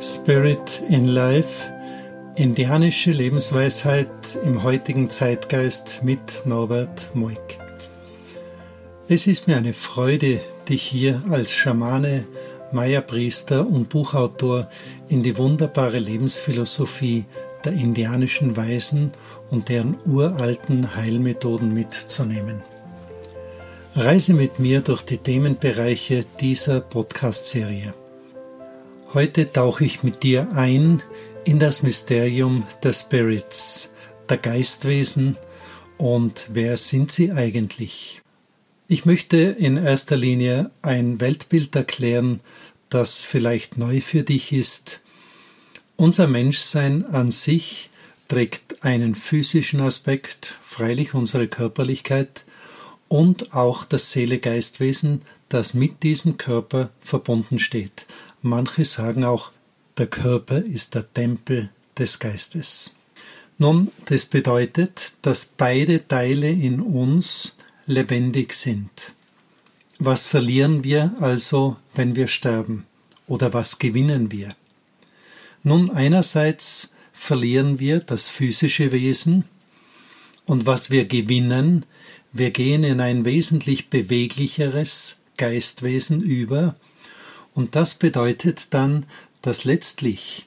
Spirit in Life, indianische Lebensweisheit im heutigen Zeitgeist mit Norbert Moik. Es ist mir eine Freude, dich hier als Schamane, Maya-Priester und Buchautor in die wunderbare Lebensphilosophie der indianischen Weisen und deren uralten Heilmethoden mitzunehmen. Reise mit mir durch die Themenbereiche dieser Podcast-Serie. Heute tauche ich mit dir ein in das Mysterium der Spirits, der Geistwesen und wer sind sie eigentlich? Ich möchte in erster Linie ein Weltbild erklären, das vielleicht neu für dich ist. Unser Menschsein an sich trägt einen physischen Aspekt, freilich unsere Körperlichkeit, und auch das Seele-Geistwesen, das mit diesem Körper verbunden steht. Manche sagen auch, der Körper ist der Tempel des Geistes. Nun, das bedeutet, dass beide Teile in uns lebendig sind. Was verlieren wir also, wenn wir sterben? Oder was gewinnen wir? Nun, einerseits verlieren wir das physische Wesen und was wir gewinnen, wir gehen in ein wesentlich beweglicheres Geistwesen über, und das bedeutet dann, dass letztlich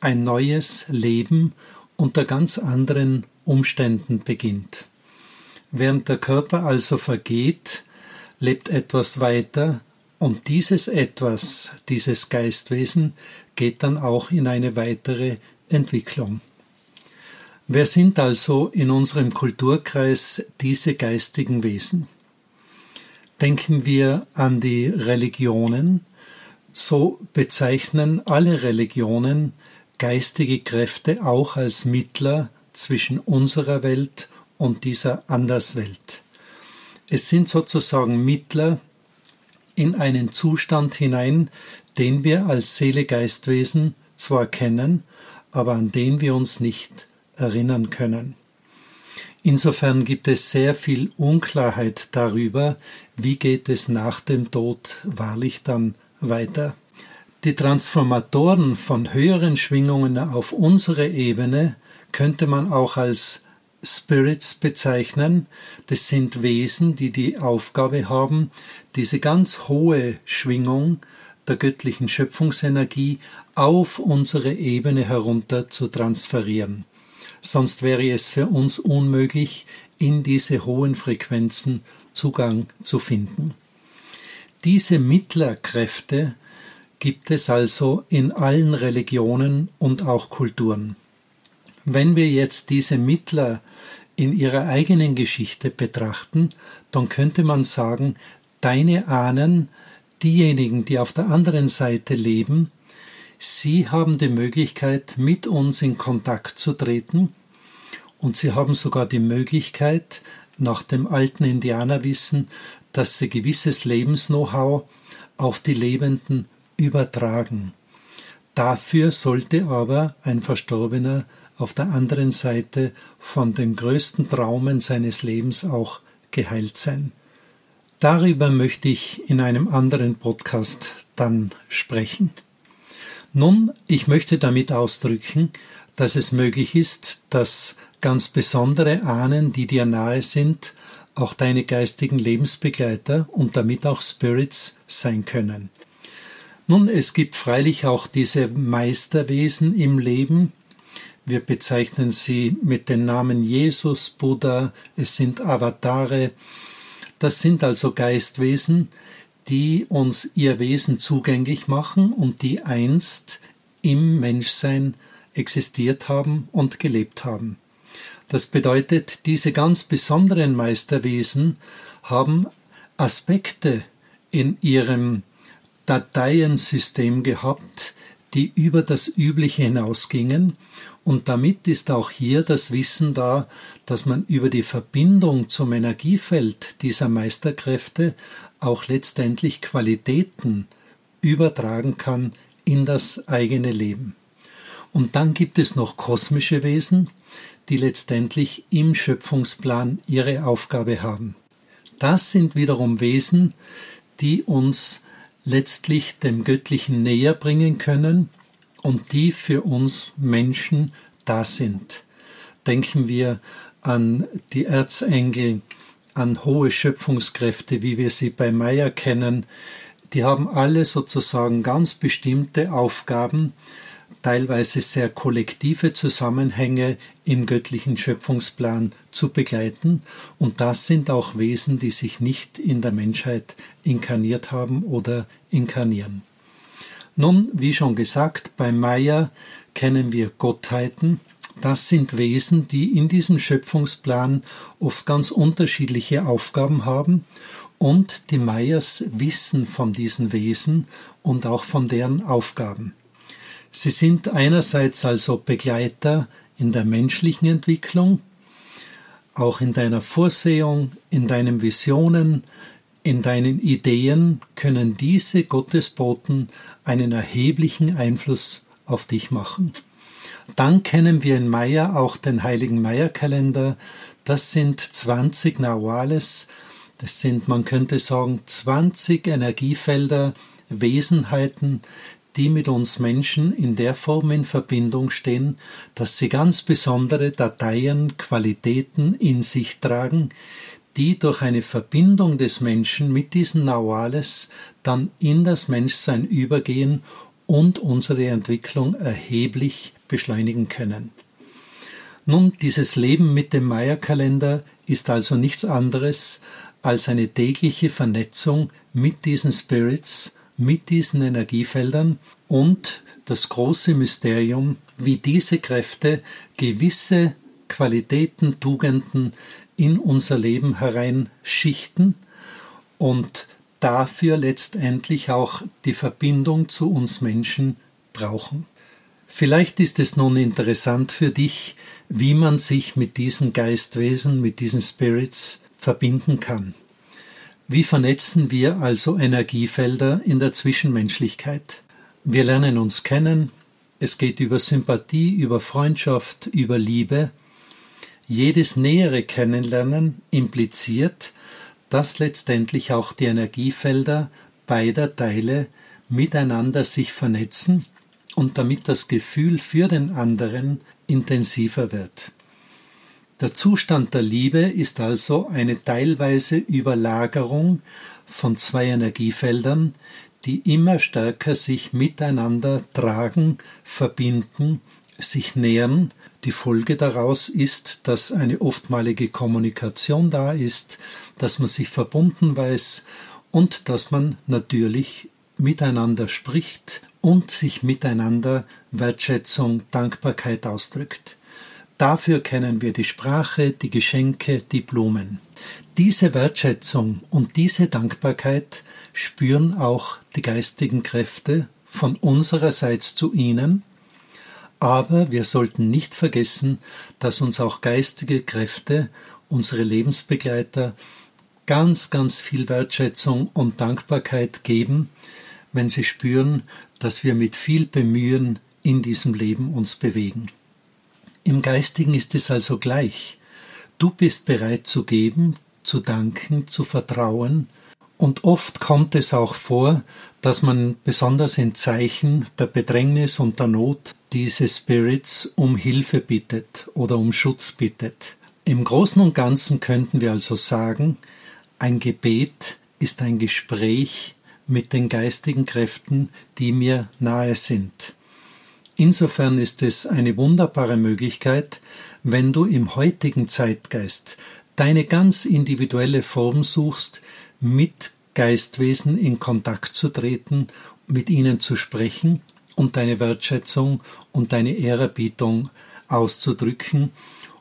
ein neues Leben unter ganz anderen Umständen beginnt. Während der Körper also vergeht, lebt etwas weiter und dieses etwas, dieses Geistwesen, geht dann auch in eine weitere Entwicklung. Wer sind also in unserem Kulturkreis diese geistigen Wesen? Denken wir an die Religionen, so bezeichnen alle Religionen geistige Kräfte auch als Mittler zwischen unserer Welt und dieser Anderswelt. Es sind sozusagen Mittler in einen Zustand hinein, den wir als Seele-Geistwesen zwar kennen, aber an den wir uns nicht erinnern können. Insofern gibt es sehr viel Unklarheit darüber, wie geht es nach dem Tod wahrlich dann weiter. Die Transformatoren von höheren Schwingungen auf unsere Ebene könnte man auch als Spirits bezeichnen. Das sind Wesen, die die Aufgabe haben, diese ganz hohe Schwingung der göttlichen Schöpfungsenergie auf unsere Ebene herunter zu transferieren. Sonst wäre es für uns unmöglich, in diese hohen Frequenzen Zugang zu finden. Diese Mittlerkräfte gibt es also in allen Religionen und auch Kulturen. Wenn wir jetzt diese Mittler in ihrer eigenen Geschichte betrachten, dann könnte man sagen, deine Ahnen, diejenigen, die auf der anderen Seite leben, sie haben die Möglichkeit, mit uns in Kontakt zu treten und sie haben sogar die Möglichkeit, nach dem alten Indianerwissen dass sie gewisses Lebens-Know-how auf die Lebenden übertragen. Dafür sollte aber ein Verstorbener auf der anderen Seite von den größten Traumen seines Lebens auch geheilt sein. Darüber möchte ich in einem anderen Podcast dann sprechen. Nun, ich möchte damit ausdrücken, dass es möglich ist, dass ganz besondere Ahnen, die dir nahe sind, auch deine geistigen Lebensbegleiter und damit auch Spirits sein können. Nun, es gibt freilich auch diese Meisterwesen im Leben. Wir bezeichnen sie mit den Namen Jesus, Buddha, es sind Avatare. Das sind also Geistwesen, die uns ihr Wesen zugänglich machen und die einst im Menschsein existiert haben und gelebt haben. Das bedeutet, diese ganz besonderen Meisterwesen haben Aspekte in ihrem Dateiensystem gehabt, die über das Übliche hinausgingen, und damit ist auch hier das Wissen da, dass man über die Verbindung zum Energiefeld dieser Meisterkräfte auch letztendlich Qualitäten übertragen kann in das eigene Leben. Und dann gibt es noch kosmische Wesen, die letztendlich im Schöpfungsplan ihre Aufgabe haben. Das sind wiederum Wesen, die uns letztlich dem Göttlichen näher bringen können und die für uns Menschen da sind. Denken wir an die Erzengel, an hohe Schöpfungskräfte, wie wir sie bei Meyer kennen. Die haben alle sozusagen ganz bestimmte Aufgaben, teilweise sehr kollektive Zusammenhänge im göttlichen Schöpfungsplan zu begleiten. Und das sind auch Wesen, die sich nicht in der Menschheit inkarniert haben oder inkarnieren. Nun, wie schon gesagt, bei Maya kennen wir Gottheiten. Das sind Wesen, die in diesem Schöpfungsplan oft ganz unterschiedliche Aufgaben haben und die Mayas wissen von diesen Wesen und auch von deren Aufgaben. Sie sind einerseits also Begleiter in der menschlichen Entwicklung, auch in deiner Vorsehung, in deinen Visionen, in deinen Ideen können diese Gottesboten einen erheblichen Einfluss auf dich machen. Dann kennen wir in Maya auch den heiligen Maya-Kalender. Das sind 20 Nawales. Das sind, man könnte sagen, 20 Energiefelder, Wesenheiten, die mit uns Menschen in der Form in Verbindung stehen, dass sie ganz besondere Dateien, Qualitäten in sich tragen, die durch eine Verbindung des Menschen mit diesen Nawales dann in das Menschsein übergehen und unsere Entwicklung erheblich beschleunigen können. Nun, dieses Leben mit dem Maya-Kalender ist also nichts anderes als eine tägliche Vernetzung mit diesen Spirits, mit diesen Energiefeldern und das große Mysterium, wie diese Kräfte gewisse Qualitäten, Tugenden in unser Leben hereinschichten und dafür letztendlich auch die Verbindung zu uns Menschen brauchen. Vielleicht ist es nun interessant für dich, wie man sich mit diesen Geistwesen, mit diesen Spirits verbinden kann. Wie vernetzen wir also Energiefelder in der Zwischenmenschlichkeit? Wir lernen uns kennen, es geht über Sympathie, über Freundschaft, über Liebe. Jedes nähere Kennenlernen impliziert, dass letztendlich auch die Energiefelder beider Teile miteinander sich vernetzen und damit das Gefühl für den anderen intensiver wird. Der Zustand der Liebe ist also eine teilweise Überlagerung von zwei Energiefeldern, die immer stärker sich miteinander tragen, verbinden, sich nähern. Die Folge daraus ist, dass eine oftmalige Kommunikation da ist, dass man sich verbunden weiß und dass man natürlich miteinander spricht und sich miteinander Wertschätzung, Dankbarkeit ausdrückt. Dafür kennen wir die Sprache, die Geschenke, die Blumen. Diese Wertschätzung und diese Dankbarkeit spüren auch die geistigen Kräfte von unsererseits zu ihnen, aber wir sollten nicht vergessen, dass uns auch geistige Kräfte, unsere Lebensbegleiter, ganz, ganz viel Wertschätzung und Dankbarkeit geben, wenn sie spüren, dass wir mit viel Bemühen in diesem Leben uns bewegen. Im Geistigen ist es also gleich. Du bist bereit zu geben, zu danken, zu vertrauen, und oft kommt es auch vor, dass man besonders in Zeichen der Bedrängnis und der Not diese Spirits um Hilfe bittet oder um Schutz bittet. Im Großen und Ganzen könnten wir also sagen, ein Gebet ist ein Gespräch mit den geistigen Kräften, die mir nahe sind. Insofern ist es eine wunderbare Möglichkeit, wenn du im heutigen Zeitgeist deine ganz individuelle Form suchst, mit Geistwesen in Kontakt zu treten, mit ihnen zu sprechen und deine Wertschätzung und deine Ehrerbietung auszudrücken,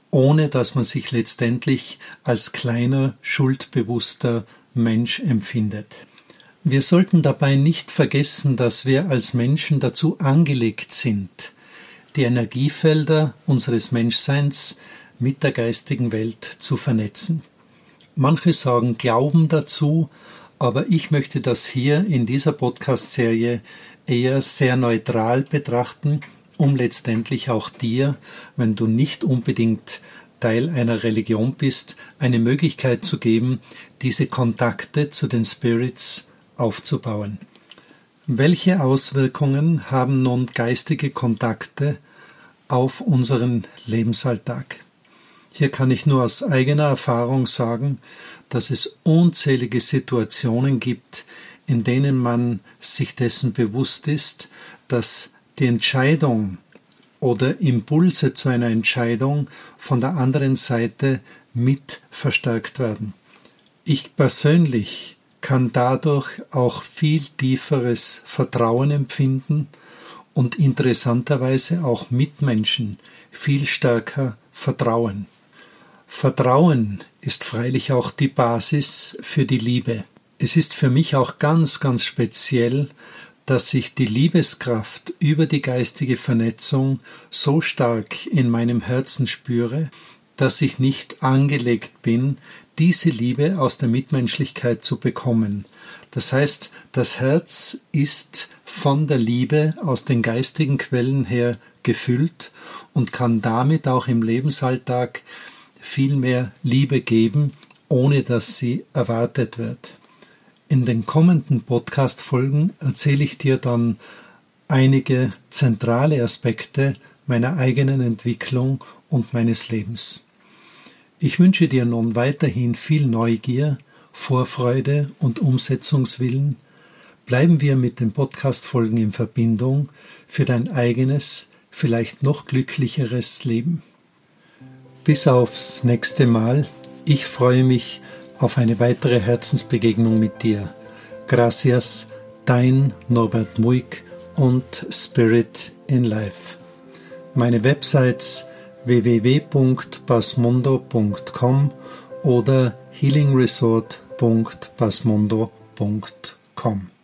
ohne dass man sich letztendlich als kleiner, schuldbewusster Mensch empfindet. Wir sollten dabei nicht vergessen, dass wir als Menschen dazu angelegt sind, die Energiefelder unseres Menschseins mit der geistigen Welt zu vernetzen. Manche sagen Glauben dazu, aber ich möchte das hier in dieser Podcast-Serie eher sehr neutral betrachten, um letztendlich auch dir, wenn du nicht unbedingt Teil einer Religion bist, eine Möglichkeit zu geben, diese Kontakte zu den Spirits aufzubauen. Welche Auswirkungen haben nun geistige Kontakte auf unseren Lebensalltag? Hier kann ich nur aus eigener Erfahrung sagen, dass es unzählige Situationen gibt, in denen man sich dessen bewusst ist, dass die Entscheidung oder Impulse zu einer Entscheidung von der anderen Seite mit verstärkt werden. Ich persönlich kann dadurch auch viel tieferes Vertrauen empfinden und interessanterweise auch Mitmenschen viel stärker vertrauen. Vertrauen ist freilich auch die Basis für die Liebe. Es ist für mich auch ganz, ganz speziell, dass ich die Liebeskraft über die geistige Vernetzung so stark in meinem Herzen spüre, dass ich nicht angelegt bin, diese Liebe aus der Mitmenschlichkeit zu bekommen. Das heißt, das Herz ist von der Liebe aus den geistigen Quellen her gefüllt und kann damit auch im Lebensalltag viel mehr Liebe geben, ohne dass sie erwartet wird. In den kommenden Podcast-Folgen erzähle ich dir dann einige zentrale Aspekte meiner eigenen Entwicklung und meines Lebens. Ich wünsche dir nun weiterhin viel Neugier, Vorfreude und Umsetzungswillen. Bleiben wir mit den Podcast-Folgen in Verbindung für dein eigenes, vielleicht noch glücklicheres Leben. Bis aufs nächste Mal. Ich freue mich auf eine weitere Herzensbegegnung mit dir. Gracias, dein Norbert Muig und Spirit in Life. Meine Websites www.basmundo.com oder healingresort.basmundo.com.